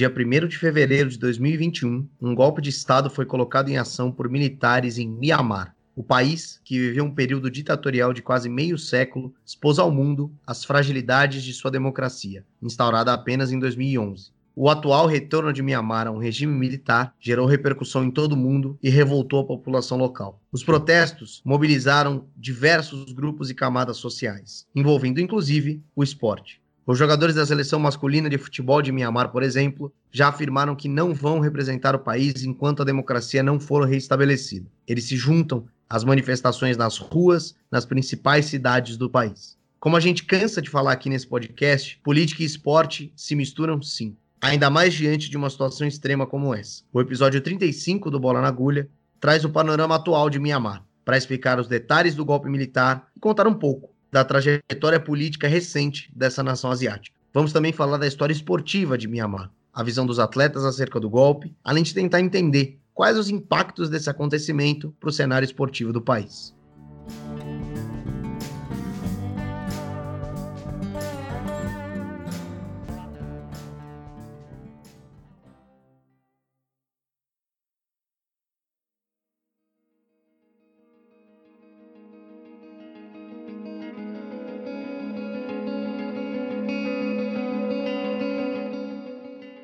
dia 1 de fevereiro de 2021, um golpe de Estado foi colocado em ação por militares em Mianmar. O país, que viveu um período ditatorial de quase meio século, expôs ao mundo as fragilidades de sua democracia, instaurada apenas em 2011. O atual retorno de Mianmar a um regime militar gerou repercussão em todo o mundo e revoltou a população local. Os protestos mobilizaram diversos grupos e camadas sociais, envolvendo inclusive o esporte. Os jogadores da seleção masculina de futebol de Mianmar, por exemplo, já afirmaram que não vão representar o país enquanto a democracia não for restabelecida. Eles se juntam às manifestações nas ruas, nas principais cidades do país. Como a gente cansa de falar aqui nesse podcast, política e esporte se misturam sim ainda mais diante de uma situação extrema como essa. O episódio 35 do Bola na Agulha traz o panorama atual de Mianmar, para explicar os detalhes do golpe militar e contar um pouco da trajetória política recente dessa nação asiática. Vamos também falar da história esportiva de Mianmar, a visão dos atletas acerca do golpe, além de tentar entender quais os impactos desse acontecimento para o cenário esportivo do país.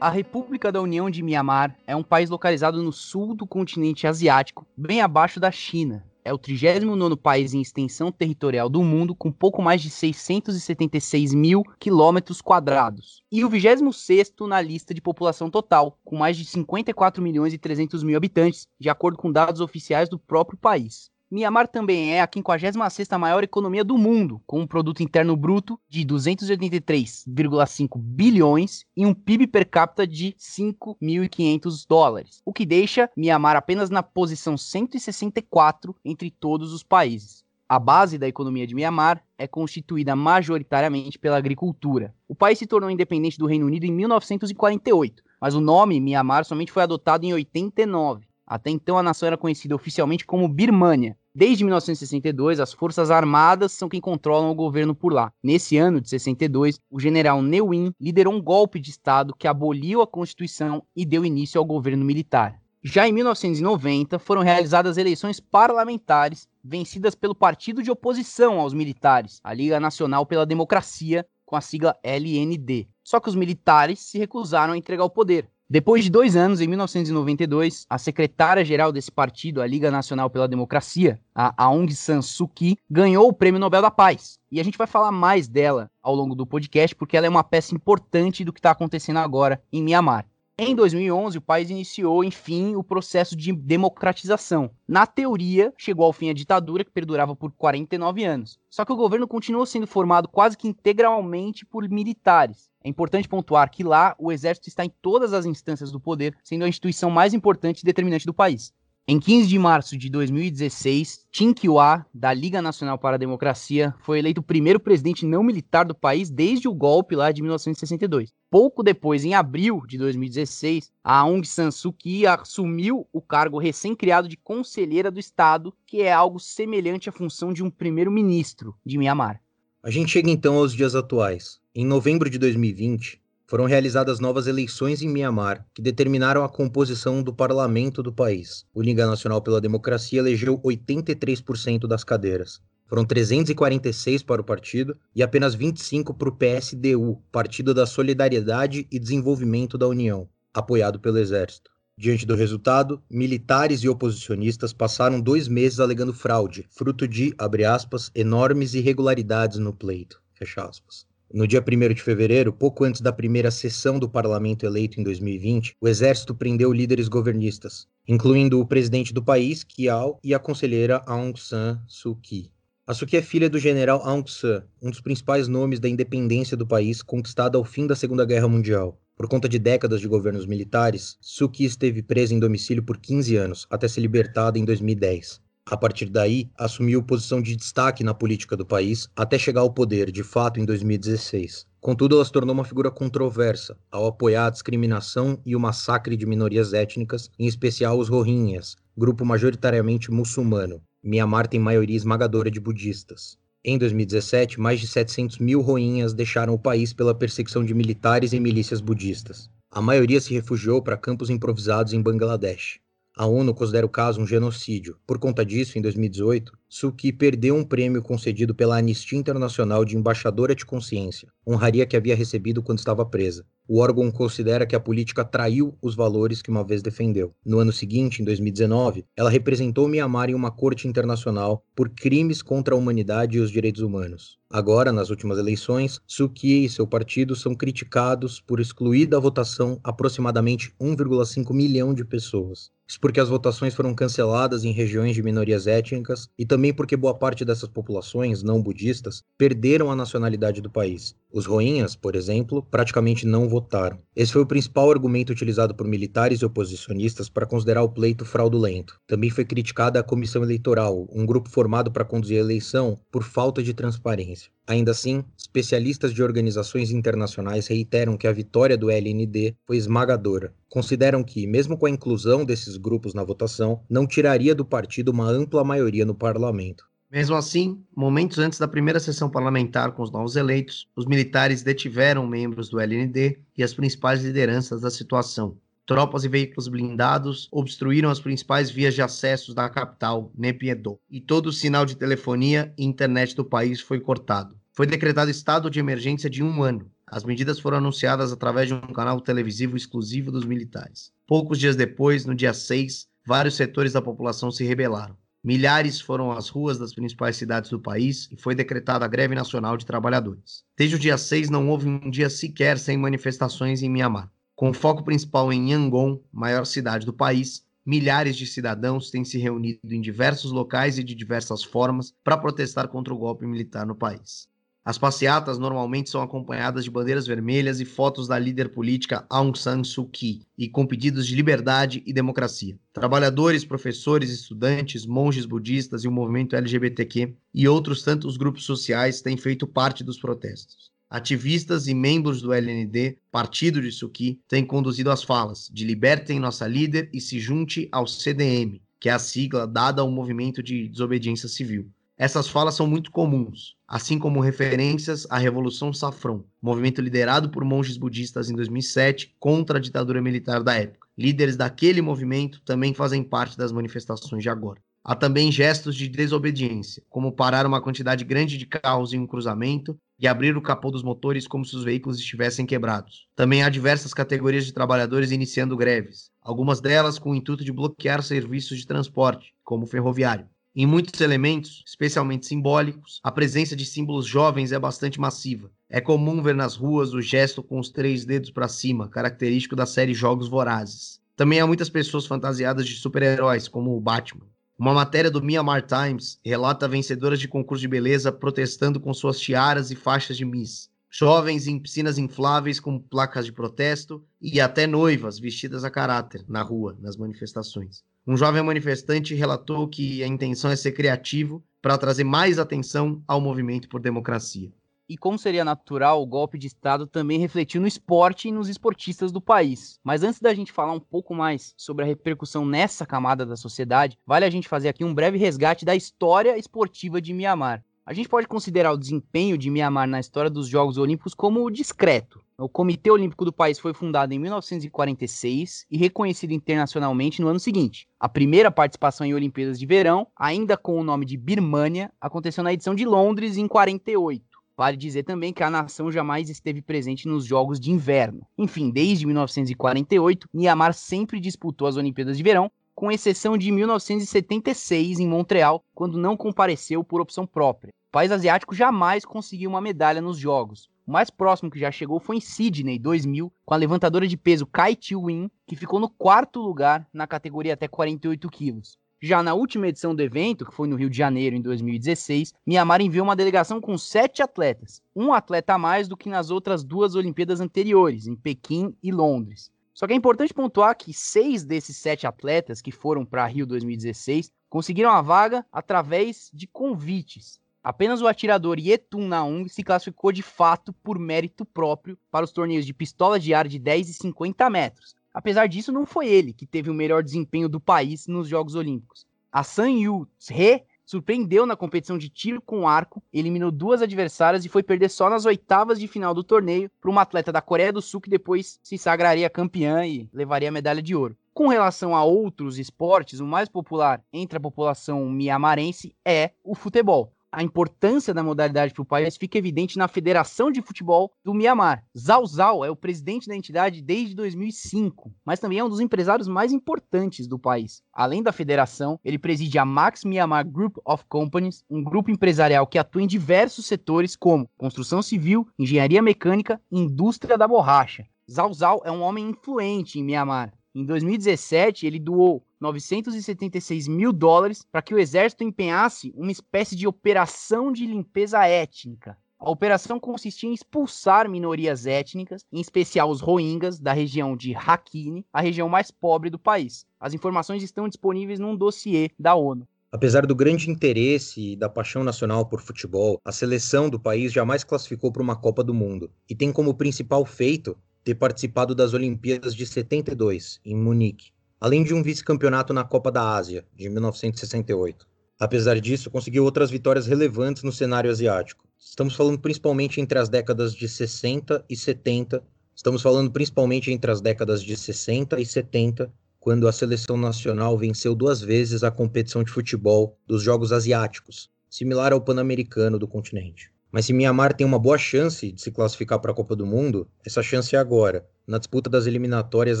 A República da União de Mianmar é um país localizado no sul do continente asiático, bem abaixo da China. É o 39º país em extensão territorial do mundo, com pouco mais de 676 mil quilômetros quadrados. E o 26º na lista de população total, com mais de 54 milhões e 300 mil habitantes, de acordo com dados oficiais do próprio país. Mianmar também é a 56ª maior economia do mundo, com um produto interno bruto de 283,5 bilhões e um PIB per capita de 5.500 dólares, o que deixa Mianmar apenas na posição 164 entre todos os países. A base da economia de Mianmar é constituída majoritariamente pela agricultura. O país se tornou independente do Reino Unido em 1948, mas o nome Mianmar somente foi adotado em 89. Até então, a nação era conhecida oficialmente como Birmânia, Desde 1962, as Forças Armadas são quem controlam o governo por lá. Nesse ano de 62, o general Ne Win liderou um golpe de Estado que aboliu a Constituição e deu início ao governo militar. Já em 1990, foram realizadas eleições parlamentares vencidas pelo partido de oposição aos militares, a Liga Nacional pela Democracia, com a sigla LND. Só que os militares se recusaram a entregar o poder. Depois de dois anos, em 1992, a secretária-geral desse partido, a Liga Nacional pela Democracia, a Aung San Suu Kyi, ganhou o Prêmio Nobel da Paz. E a gente vai falar mais dela ao longo do podcast, porque ela é uma peça importante do que está acontecendo agora em Myanmar. Em 2011, o país iniciou, enfim, o processo de democratização. Na teoria, chegou ao fim a ditadura, que perdurava por 49 anos. Só que o governo continuou sendo formado quase que integralmente por militares. É importante pontuar que lá o exército está em todas as instâncias do poder, sendo a instituição mais importante e determinante do país. Em 15 de março de 2016, Tin Kyu-ah, da Liga Nacional para a Democracia, foi eleito o primeiro presidente não militar do país desde o golpe lá de 1962. Pouco depois, em abril de 2016, a Aung San Suu Kyi assumiu o cargo recém-criado de conselheira do Estado, que é algo semelhante à função de um primeiro-ministro de Myanmar. A gente chega então aos dias atuais. Em novembro de 2020, foram realizadas novas eleições em Mianmar, que determinaram a composição do parlamento do país. O Liga Nacional pela Democracia elegeu 83% das cadeiras. Foram 346 para o partido e apenas 25 para o PSDU, Partido da Solidariedade e Desenvolvimento da União, apoiado pelo Exército. Diante do resultado, militares e oposicionistas passaram dois meses alegando fraude, fruto de, abre aspas, enormes irregularidades no pleito, fecha aspas. No dia 1 de fevereiro, pouco antes da primeira sessão do parlamento eleito em 2020, o exército prendeu líderes governistas, incluindo o presidente do país, Kiao, e a conselheira Aung San Suu Kyi. A Suu Kyi é filha do general Aung San, um dos principais nomes da independência do país conquistada ao fim da Segunda Guerra Mundial. Por conta de décadas de governos militares, Suu Kyi esteve presa em domicílio por 15 anos, até ser libertada em 2010. A partir daí, assumiu posição de destaque na política do país até chegar ao poder, de fato, em 2016. Contudo, ela se tornou uma figura controversa ao apoiar a discriminação e o massacre de minorias étnicas, em especial os Rohingyas, grupo majoritariamente muçulmano. Myanmar tem maioria esmagadora de budistas. Em 2017, mais de 700 mil Rohingyas deixaram o país pela perseguição de militares e milícias budistas. A maioria se refugiou para campos improvisados em Bangladesh. A ONU considera o caso um genocídio. Por conta disso, em 2018, Suki perdeu um prêmio concedido pela Anistia Internacional de Embaixadora de Consciência, honraria que havia recebido quando estava presa. O órgão considera que a política traiu os valores que uma vez defendeu. No ano seguinte, em 2019, ela representou Myanmar em uma corte internacional por crimes contra a humanidade e os direitos humanos. Agora, nas últimas eleições, Suki e seu partido são criticados por excluir da votação aproximadamente 1,5 milhão de pessoas. Isso porque as votações foram canceladas em regiões de minorias étnicas e também porque boa parte dessas populações não budistas perderam a nacionalidade do país. Os roinhas, por exemplo, praticamente não votaram. Esse foi o principal argumento utilizado por militares e oposicionistas para considerar o pleito fraudulento. Também foi criticada a comissão eleitoral, um grupo formado para conduzir a eleição, por falta de transparência. Ainda assim, especialistas de organizações internacionais reiteram que a vitória do LND foi esmagadora. Consideram que, mesmo com a inclusão desses grupos na votação, não tiraria do partido uma ampla maioria no parlamento. Mesmo assim, momentos antes da primeira sessão parlamentar com os novos eleitos, os militares detiveram membros do LND e as principais lideranças da situação. Tropas e veículos blindados obstruíram as principais vias de acesso da capital, Naypyidaw, e todo o sinal de telefonia e internet do país foi cortado. Foi decretado estado de emergência de um ano. As medidas foram anunciadas através de um canal televisivo exclusivo dos militares. Poucos dias depois, no dia 6, vários setores da população se rebelaram. Milhares foram às ruas das principais cidades do país e foi decretada a greve nacional de trabalhadores. Desde o dia 6 não houve um dia sequer sem manifestações em Mianmar. Com foco principal em Yangon, maior cidade do país, milhares de cidadãos têm se reunido em diversos locais e de diversas formas para protestar contra o golpe militar no país. As passeatas normalmente são acompanhadas de bandeiras vermelhas e fotos da líder política Aung San Suu Kyi e com pedidos de liberdade e democracia. Trabalhadores, professores, estudantes, monges budistas e o movimento LGBTQ e outros tantos grupos sociais têm feito parte dos protestos. Ativistas e membros do LND, partido de Suu Kyi, têm conduzido as falas de libertem nossa líder e se junte ao CDM, que é a sigla dada ao movimento de desobediência civil. Essas falas são muito comuns, assim como referências à Revolução Safron, movimento liderado por monges budistas em 2007 contra a ditadura militar da época. Líderes daquele movimento também fazem parte das manifestações de agora. Há também gestos de desobediência, como parar uma quantidade grande de carros em um cruzamento e abrir o capô dos motores como se os veículos estivessem quebrados. Também há diversas categorias de trabalhadores iniciando greves, algumas delas com o intuito de bloquear serviços de transporte, como o ferroviário. Em muitos elementos, especialmente simbólicos, a presença de símbolos jovens é bastante massiva. É comum ver nas ruas o gesto com os três dedos para cima, característico da série Jogos Vorazes. Também há muitas pessoas fantasiadas de super-heróis, como o Batman. Uma matéria do Myanmar Times relata vencedoras de concurso de beleza protestando com suas tiaras e faixas de Miss. Jovens em piscinas infláveis com placas de protesto e até noivas vestidas a caráter na rua, nas manifestações. Um jovem manifestante relatou que a intenção é ser criativo para trazer mais atenção ao movimento por democracia. E como seria natural, o golpe de Estado também refletiu no esporte e nos esportistas do país. Mas antes da gente falar um pouco mais sobre a repercussão nessa camada da sociedade, vale a gente fazer aqui um breve resgate da história esportiva de Mianmar. A gente pode considerar o desempenho de Mianmar na história dos Jogos Olímpicos como discreto. O Comitê Olímpico do país foi fundado em 1946 e reconhecido internacionalmente no ano seguinte. A primeira participação em Olimpíadas de Verão, ainda com o nome de Birmânia, aconteceu na edição de Londres em 48. Vale dizer também que a nação jamais esteve presente nos Jogos de Inverno. Enfim, desde 1948, Myanmar sempre disputou as Olimpíadas de Verão, com exceção de 1976 em Montreal, quando não compareceu por opção própria. O país asiático jamais conseguiu uma medalha nos Jogos, o mais próximo que já chegou foi em Sydney 2000, com a levantadora de peso Kai Chi-win, que ficou no quarto lugar na categoria até 48 quilos. Já na última edição do evento, que foi no Rio de Janeiro em 2016, Miamar enviou uma delegação com sete atletas, um atleta a mais do que nas outras duas Olimpíadas anteriores, em Pequim e Londres. Só que é importante pontuar que seis desses sete atletas que foram para Rio 2016 conseguiram a vaga através de convites. Apenas o atirador Yetun Naung se classificou de fato por mérito próprio para os torneios de pistola de ar de 10 e 50 metros. Apesar disso, não foi ele que teve o melhor desempenho do país nos Jogos Olímpicos. A San Yu He surpreendeu na competição de tiro com arco, eliminou duas adversárias e foi perder só nas oitavas de final do torneio para uma atleta da Coreia do Sul que depois se sagraria campeã e levaria a medalha de ouro. Com relação a outros esportes, o mais popular entre a população miamarense é o futebol a importância da modalidade para o país fica evidente na Federação de Futebol do Mianmar. Zhao Zhao é o presidente da entidade desde 2005, mas também é um dos empresários mais importantes do país. Além da federação, ele preside a Max Myanmar Group of Companies, um grupo empresarial que atua em diversos setores como construção civil, engenharia mecânica e indústria da borracha. Zhao Zhao é um homem influente em Mianmar. Em 2017, ele doou 976 mil dólares para que o exército empenhasse uma espécie de operação de limpeza étnica. A operação consistia em expulsar minorias étnicas, em especial os Rohingyas, da região de Rakhine, a região mais pobre do país. As informações estão disponíveis num dossiê da ONU. Apesar do grande interesse e da paixão nacional por futebol, a seleção do país jamais classificou para uma Copa do Mundo e tem como principal feito ter participado das Olimpíadas de 72, em Munique além de um vice-campeonato na Copa da Ásia, de 1968. Apesar disso, conseguiu outras vitórias relevantes no cenário asiático. Estamos falando principalmente entre as décadas de 60 e 70. Estamos falando principalmente entre as décadas de 60 e 70, quando a seleção nacional venceu duas vezes a competição de futebol dos Jogos Asiáticos, similar ao Pan-Americano do continente. Mas se Mianmar tem uma boa chance de se classificar para a Copa do Mundo, essa chance é agora, na disputa das eliminatórias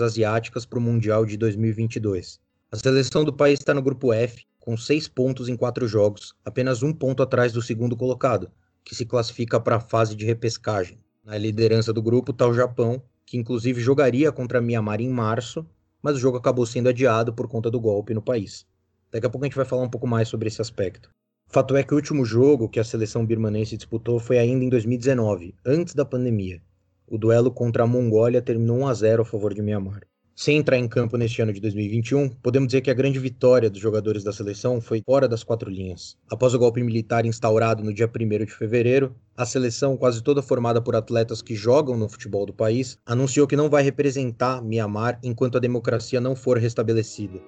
asiáticas para o Mundial de 2022. A seleção do país está no grupo F, com seis pontos em quatro jogos, apenas um ponto atrás do segundo colocado, que se classifica para a fase de repescagem. Na liderança do grupo está o Japão, que inclusive jogaria contra Mianmar em março, mas o jogo acabou sendo adiado por conta do golpe no país. Daqui a pouco a gente vai falar um pouco mais sobre esse aspecto. Fato é que o último jogo que a seleção birmanense disputou foi ainda em 2019, antes da pandemia. O duelo contra a Mongólia terminou 1 a 0 a favor de Myanmar. Sem entrar em campo neste ano de 2021, podemos dizer que a grande vitória dos jogadores da seleção foi fora das quatro linhas. Após o golpe militar instaurado no dia 1 de fevereiro, a seleção, quase toda formada por atletas que jogam no futebol do país, anunciou que não vai representar Myanmar enquanto a democracia não for restabelecida.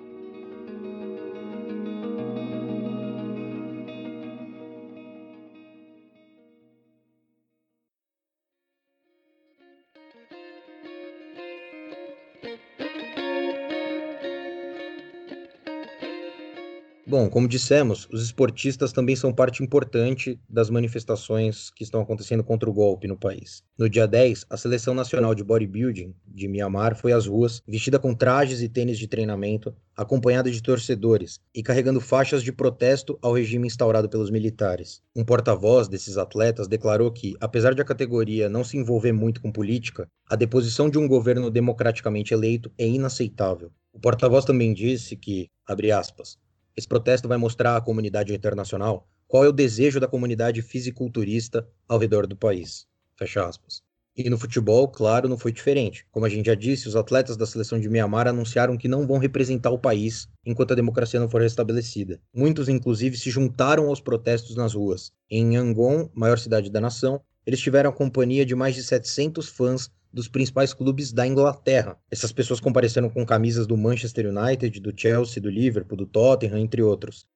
Bom, como dissemos, os esportistas também são parte importante das manifestações que estão acontecendo contra o golpe no país. No dia 10, a Seleção Nacional de Bodybuilding de Mianmar foi às ruas, vestida com trajes e tênis de treinamento, acompanhada de torcedores e carregando faixas de protesto ao regime instaurado pelos militares. Um porta-voz desses atletas declarou que, apesar de a categoria não se envolver muito com política, a deposição de um governo democraticamente eleito é inaceitável. O porta-voz também disse que, abre aspas, esse protesto vai mostrar à comunidade internacional qual é o desejo da comunidade fisiculturista ao redor do país. Fecha aspas. E no futebol, claro, não foi diferente. Como a gente já disse, os atletas da seleção de Mianmar anunciaram que não vão representar o país enquanto a democracia não for restabelecida. Muitos, inclusive, se juntaram aos protestos nas ruas. Em Yangon, maior cidade da nação, eles tiveram a companhia de mais de 700 fãs dos principais clubes da Inglaterra. Essas pessoas compareceram com camisas do Manchester United, do Chelsea, do Liverpool, do Tottenham, entre outros.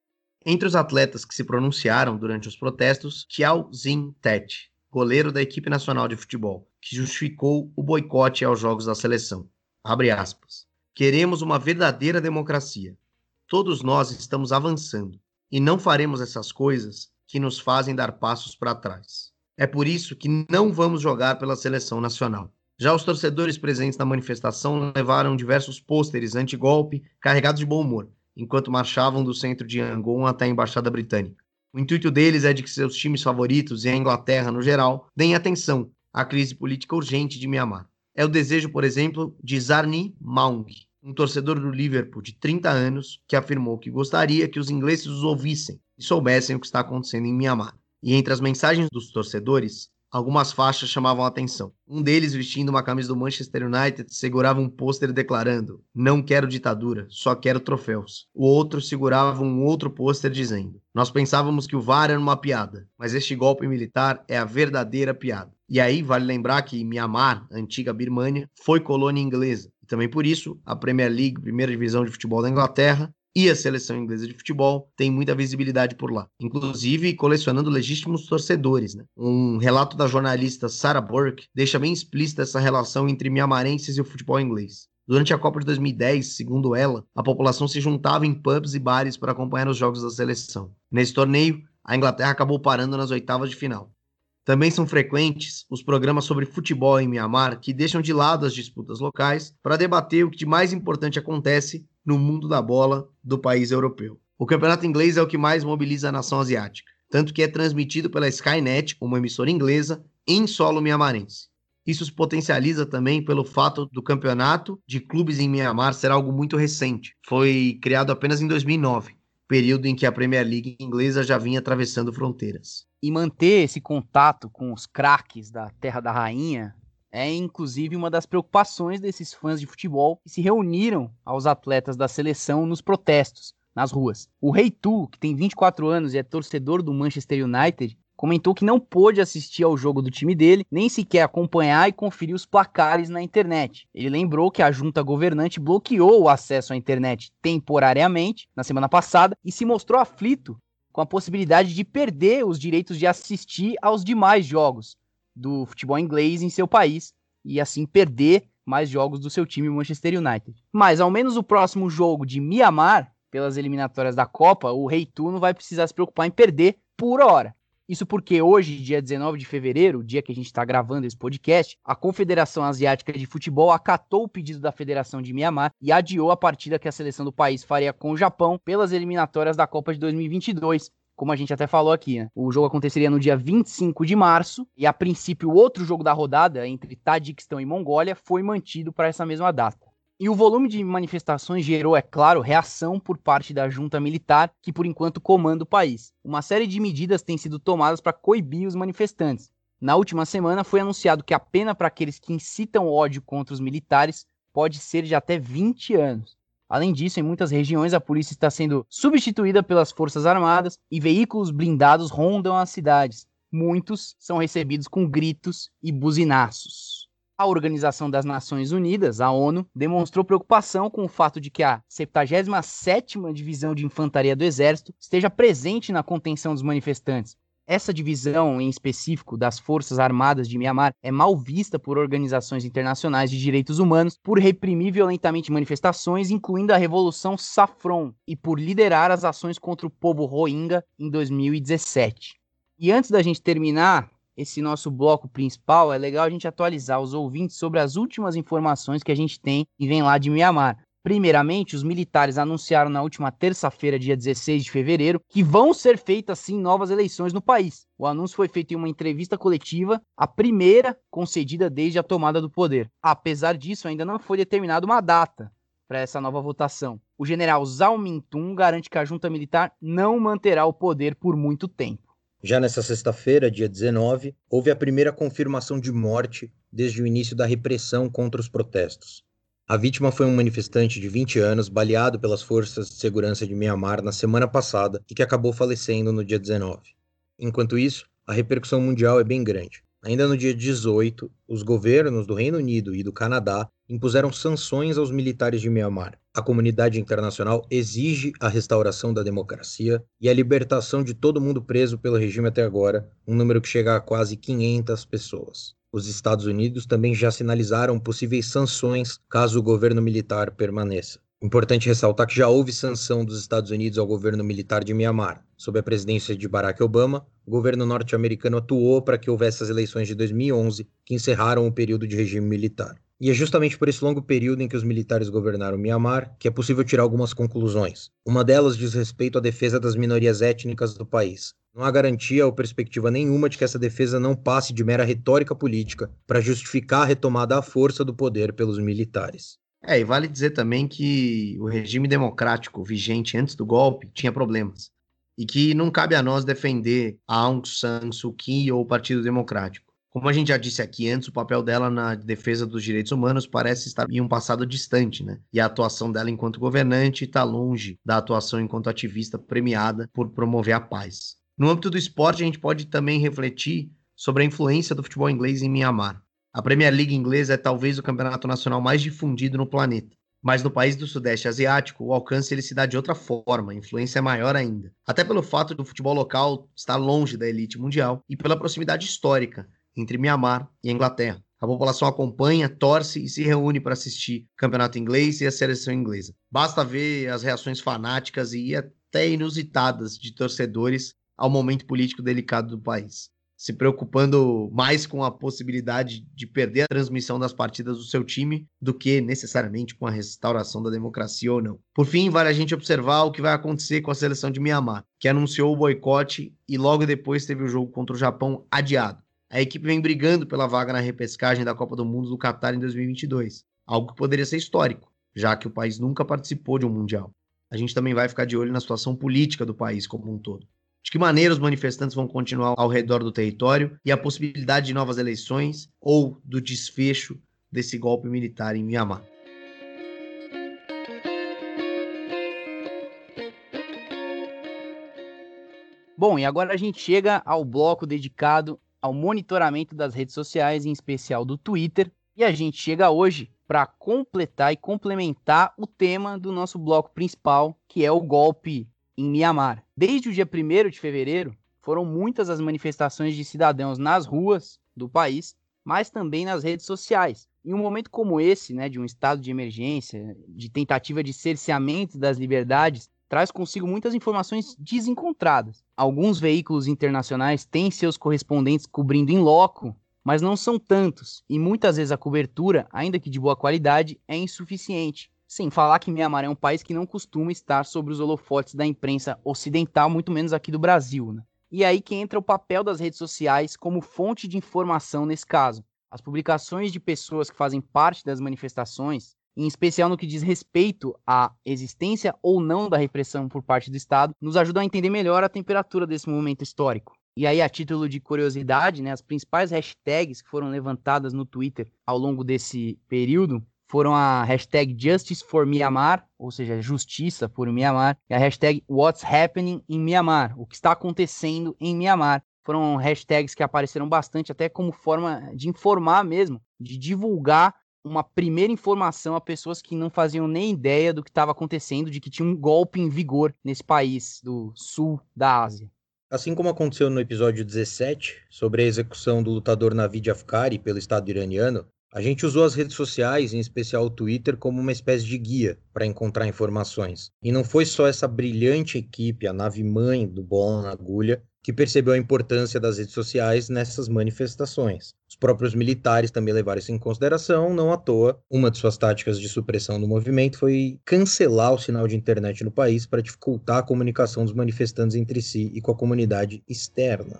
Entre os atletas que se pronunciaram durante os protestos, Chiao Zin Tet, goleiro da equipe nacional de futebol, que justificou o boicote aos jogos da seleção. Abre aspas. Queremos uma verdadeira democracia. Todos nós estamos avançando e não faremos essas coisas que nos fazem dar passos para trás. É por isso que não vamos jogar pela seleção nacional. Já os torcedores presentes na manifestação levaram diversos pôsteres anti-golpe carregados de bom humor, enquanto marchavam do centro de Yangon até a embaixada britânica. O intuito deles é de que seus times favoritos e a Inglaterra no geral deem atenção à crise política urgente de Myanmar. É o desejo, por exemplo, de Zarni Maung, um torcedor do Liverpool de 30 anos, que afirmou que gostaria que os ingleses os ouvissem e soubessem o que está acontecendo em Myanmar. E entre as mensagens dos torcedores, algumas faixas chamavam a atenção. Um deles, vestindo uma camisa do Manchester United, segurava um pôster declarando: Não quero ditadura, só quero troféus. O outro segurava um outro pôster dizendo: Nós pensávamos que o VAR era uma piada, mas este golpe militar é a verdadeira piada. E aí vale lembrar que Myanmar, antiga Birmânia, foi colônia inglesa. E também por isso, a Premier League, primeira divisão de futebol da Inglaterra, e a seleção inglesa de futebol tem muita visibilidade por lá, inclusive colecionando legítimos torcedores. Né? Um relato da jornalista Sarah Burke deixa bem explícita essa relação entre miamarenses e o futebol inglês. Durante a Copa de 2010, segundo ela, a população se juntava em pubs e bares para acompanhar os jogos da seleção. Nesse torneio, a Inglaterra acabou parando nas oitavas de final. Também são frequentes os programas sobre futebol em Mianmar que deixam de lado as disputas locais para debater o que de mais importante acontece no mundo da bola do país europeu. O campeonato inglês é o que mais mobiliza a nação asiática, tanto que é transmitido pela Skynet, uma emissora inglesa, em solo miamarense. Isso se potencializa também pelo fato do campeonato de clubes em Mianmar ser algo muito recente. Foi criado apenas em 2009, período em que a Premier League inglesa já vinha atravessando fronteiras. E manter esse contato com os craques da Terra da Rainha é inclusive uma das preocupações desses fãs de futebol que se reuniram aos atletas da seleção nos protestos, nas ruas. O Rei Tu, que tem 24 anos e é torcedor do Manchester United, comentou que não pôde assistir ao jogo do time dele, nem sequer acompanhar e conferir os placares na internet. Ele lembrou que a junta governante bloqueou o acesso à internet temporariamente na semana passada e se mostrou aflito com a possibilidade de perder os direitos de assistir aos demais jogos, do futebol inglês em seu país e assim perder mais jogos do seu time Manchester United. Mas ao menos o próximo jogo de Mianmar, pelas eliminatórias da Copa, o Rei Tu não vai precisar se preocupar em perder por hora. Isso porque hoje, dia 19 de fevereiro, dia que a gente está gravando esse podcast, a Confederação Asiática de Futebol acatou o pedido da Federação de Mianmar e adiou a partida que a seleção do país faria com o Japão pelas eliminatórias da Copa de 2022, como a gente até falou aqui, né? O jogo aconteceria no dia 25 de março e a princípio o outro jogo da rodada entre Tadiquistão e Mongólia foi mantido para essa mesma data. E o volume de manifestações gerou, é claro, reação por parte da junta militar, que por enquanto comanda o país. Uma série de medidas têm sido tomadas para coibir os manifestantes. Na última semana foi anunciado que a pena para aqueles que incitam ódio contra os militares pode ser de até 20 anos. Além disso, em muitas regiões a polícia está sendo substituída pelas forças armadas e veículos blindados rondam as cidades. Muitos são recebidos com gritos e buzinaços. A Organização das Nações Unidas, a ONU, demonstrou preocupação com o fato de que a 77ª Divisão de Infantaria do Exército esteja presente na contenção dos manifestantes, essa divisão, em específico, das Forças Armadas de Mianmar é mal vista por organizações internacionais de direitos humanos por reprimir violentamente manifestações, incluindo a Revolução Saffron, e por liderar as ações contra o povo Rohingya em 2017. E antes da gente terminar esse nosso bloco principal, é legal a gente atualizar os ouvintes sobre as últimas informações que a gente tem e vem lá de Mianmar. Primeiramente, os militares anunciaram na última terça-feira, dia 16 de fevereiro, que vão ser feitas sim novas eleições no país. O anúncio foi feito em uma entrevista coletiva, a primeira concedida desde a tomada do poder. Apesar disso, ainda não foi determinada uma data para essa nova votação. O general Zhao Mintung garante que a junta militar não manterá o poder por muito tempo. Já nessa sexta-feira, dia 19, houve a primeira confirmação de morte desde o início da repressão contra os protestos. A vítima foi um manifestante de 20 anos baleado pelas forças de segurança de Myanmar na semana passada e que acabou falecendo no dia 19. Enquanto isso, a repercussão mundial é bem grande. Ainda no dia 18, os governos do Reino Unido e do Canadá impuseram sanções aos militares de Myanmar. A comunidade internacional exige a restauração da democracia e a libertação de todo mundo preso pelo regime até agora, um número que chega a quase 500 pessoas. Os Estados Unidos também já sinalizaram possíveis sanções caso o governo militar permaneça. Importante ressaltar que já houve sanção dos Estados Unidos ao governo militar de Myanmar. Sob a presidência de Barack Obama, o governo norte-americano atuou para que houvesse as eleições de 2011, que encerraram o período de regime militar. E é justamente por esse longo período em que os militares governaram Myanmar que é possível tirar algumas conclusões. Uma delas diz respeito à defesa das minorias étnicas do país, não há garantia ou perspectiva nenhuma de que essa defesa não passe de mera retórica política para justificar a retomada à força do poder pelos militares. É, e vale dizer também que o regime democrático vigente antes do golpe tinha problemas. E que não cabe a nós defender a Aung San Suu Kyi ou o Partido Democrático. Como a gente já disse aqui antes, o papel dela na defesa dos direitos humanos parece estar em um passado distante, né? E a atuação dela enquanto governante está longe da atuação enquanto ativista premiada por promover a paz. No âmbito do esporte, a gente pode também refletir sobre a influência do futebol inglês em Mianmar. A Premier League inglesa é talvez o campeonato nacional mais difundido no planeta. Mas no país do Sudeste Asiático, o alcance ele se dá de outra forma, a influência é maior ainda. Até pelo fato do futebol local estar longe da elite mundial e pela proximidade histórica entre Mianmar e Inglaterra. A população acompanha, torce e se reúne para assistir o campeonato inglês e a seleção inglesa. Basta ver as reações fanáticas e até inusitadas de torcedores ao momento político delicado do país se preocupando mais com a possibilidade de perder a transmissão das partidas do seu time do que necessariamente com a restauração da democracia ou não. Por fim, vale a gente observar o que vai acontecer com a seleção de Mianmar, que anunciou o boicote e logo depois teve o jogo contra o Japão adiado. A equipe vem brigando pela vaga na repescagem da Copa do Mundo do Catar em 2022, algo que poderia ser histórico, já que o país nunca participou de um Mundial. A gente também vai ficar de olho na situação política do país como um todo. De que maneira os manifestantes vão continuar ao redor do território e a possibilidade de novas eleições ou do desfecho desse golpe militar em Mianmar. Bom, e agora a gente chega ao bloco dedicado ao monitoramento das redes sociais, em especial do Twitter, e a gente chega hoje para completar e complementar o tema do nosso bloco principal, que é o golpe em Mianmar. Desde o dia 1 de fevereiro, foram muitas as manifestações de cidadãos nas ruas do país, mas também nas redes sociais. Em um momento como esse, né, de um estado de emergência, de tentativa de cerceamento das liberdades, traz consigo muitas informações desencontradas. Alguns veículos internacionais têm seus correspondentes cobrindo em loco, mas não são tantos, e muitas vezes a cobertura, ainda que de boa qualidade, é insuficiente. Sem falar que Mianmar é um país que não costuma estar sobre os holofotes da imprensa ocidental, muito menos aqui do Brasil. Né? E aí que entra o papel das redes sociais como fonte de informação nesse caso. As publicações de pessoas que fazem parte das manifestações, em especial no que diz respeito à existência ou não da repressão por parte do Estado, nos ajudam a entender melhor a temperatura desse momento histórico. E aí, a título de curiosidade, né, as principais hashtags que foram levantadas no Twitter ao longo desse período foram a hashtag Justice for Myanmar, ou seja, justiça por Myanmar, e a hashtag What's Happening in Myanmar, o que está acontecendo em Myanmar. Foram hashtags que apareceram bastante até como forma de informar mesmo, de divulgar uma primeira informação a pessoas que não faziam nem ideia do que estava acontecendo, de que tinha um golpe em vigor nesse país do sul da Ásia. Assim como aconteceu no episódio 17, sobre a execução do lutador Navid Afkari pelo Estado iraniano, a gente usou as redes sociais, em especial o Twitter, como uma espécie de guia para encontrar informações. E não foi só essa brilhante equipe, a nave mãe do Bola na Agulha, que percebeu a importância das redes sociais nessas manifestações. Os próprios militares também levaram isso em consideração, não à toa. Uma de suas táticas de supressão do movimento foi cancelar o sinal de internet no país para dificultar a comunicação dos manifestantes entre si e com a comunidade externa.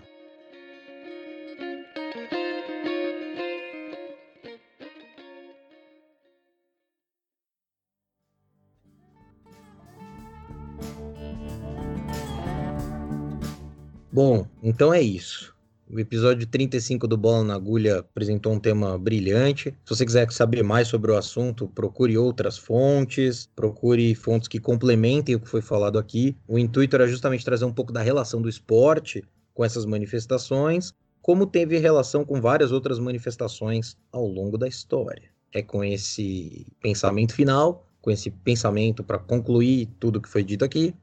Bom, então é isso. O episódio 35 do Bola na Agulha apresentou um tema brilhante. Se você quiser saber mais sobre o assunto, procure outras fontes, procure fontes que complementem o que foi falado aqui. O intuito era justamente trazer um pouco da relação do esporte com essas manifestações, como teve relação com várias outras manifestações ao longo da história. É com esse pensamento final, com esse pensamento para concluir tudo que foi dito aqui,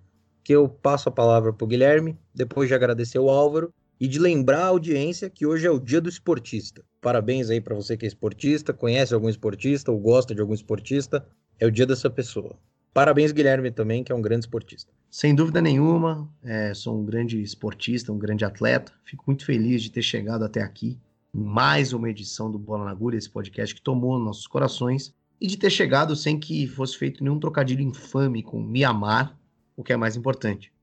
que eu passo a palavra para o Guilherme, depois de agradecer o Álvaro e de lembrar a audiência que hoje é o dia do esportista. Parabéns aí para você que é esportista, conhece algum esportista ou gosta de algum esportista, é o dia dessa pessoa. Parabéns, Guilherme, também, que é um grande esportista. Sem dúvida nenhuma, é, sou um grande esportista, um grande atleta. Fico muito feliz de ter chegado até aqui, mais uma edição do Bola na Agulha, esse podcast que tomou nossos corações, e de ter chegado sem que fosse feito nenhum trocadilho infame com Mianmar, o que é mais importante.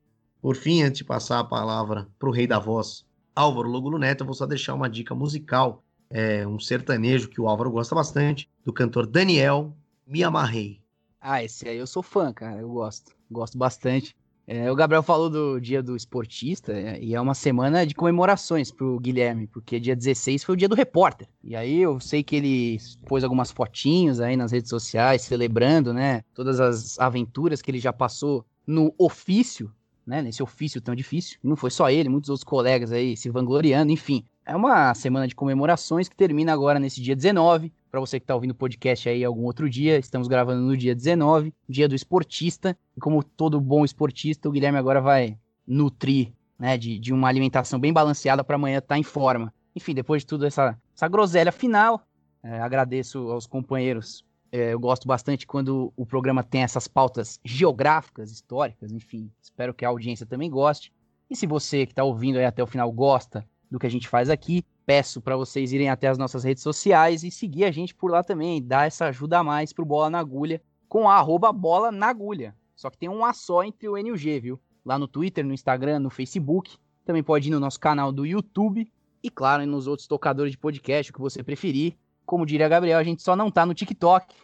Por fim, antes de passar a palavra para o rei da voz, Álvaro Logulo Neto, eu vou só deixar uma dica musical, é, um sertanejo que o Álvaro gosta bastante, do cantor Daniel Me Amarrei. Ah, esse aí eu sou fã, cara, eu gosto, gosto bastante. É, o Gabriel falou do dia do esportista, é, e é uma semana de comemorações pro Guilherme, porque dia 16 foi o dia do repórter. E aí eu sei que ele pôs algumas fotinhos aí nas redes sociais, celebrando, né, todas as aventuras que ele já passou no ofício, né, nesse ofício tão difícil. Não foi só ele, muitos outros colegas aí se vangloriando, enfim. É uma semana de comemorações que termina agora nesse dia 19, para você que está ouvindo o podcast aí algum outro dia. Estamos gravando no dia 19, dia do esportista. E como todo bom esportista, o Guilherme agora vai nutrir né, de, de uma alimentação bem balanceada para amanhã estar tá em forma. Enfim, depois de tudo essa, essa groselha final, é, agradeço aos companheiros. É, eu gosto bastante quando o programa tem essas pautas geográficas, históricas, enfim. Espero que a audiência também goste. E se você que está ouvindo aí até o final gosta do que a gente faz aqui, peço para vocês irem até as nossas redes sociais e seguir a gente por lá também, dar essa ajuda a mais pro Bola na Agulha com a arroba Bola na Agulha. Só que tem um A só entre o N e o G, viu? Lá no Twitter, no Instagram, no Facebook. Também pode ir no nosso canal do YouTube e, claro, nos outros tocadores de podcast, o que você preferir. Como diria Gabriel, a gente só não tá no TikTok.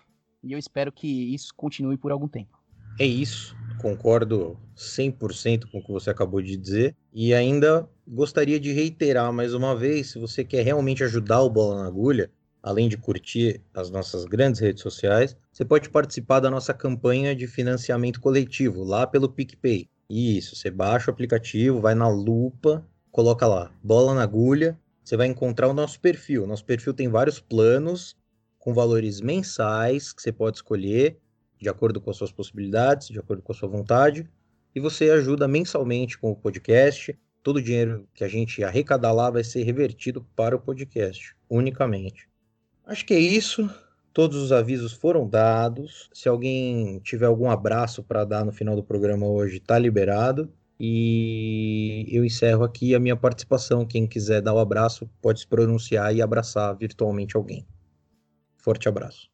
E eu espero que isso continue por algum tempo. É isso. Concordo 100% com o que você acabou de dizer. E ainda gostaria de reiterar mais uma vez: se você quer realmente ajudar o Bola na Agulha, além de curtir as nossas grandes redes sociais, você pode participar da nossa campanha de financiamento coletivo lá pelo PicPay. Isso, você baixa o aplicativo, vai na lupa, coloca lá Bola na Agulha, você vai encontrar o nosso perfil. Nosso perfil tem vários planos com valores mensais que você pode escolher de acordo com as suas possibilidades, de acordo com a sua vontade, e você ajuda mensalmente com o podcast. Todo o dinheiro que a gente arrecadar lá vai ser revertido para o podcast, unicamente. Acho que é isso. Todos os avisos foram dados. Se alguém tiver algum abraço para dar no final do programa hoje, está liberado. E eu encerro aqui a minha participação. Quem quiser dar o um abraço pode se pronunciar e abraçar virtualmente alguém. Forte abraço.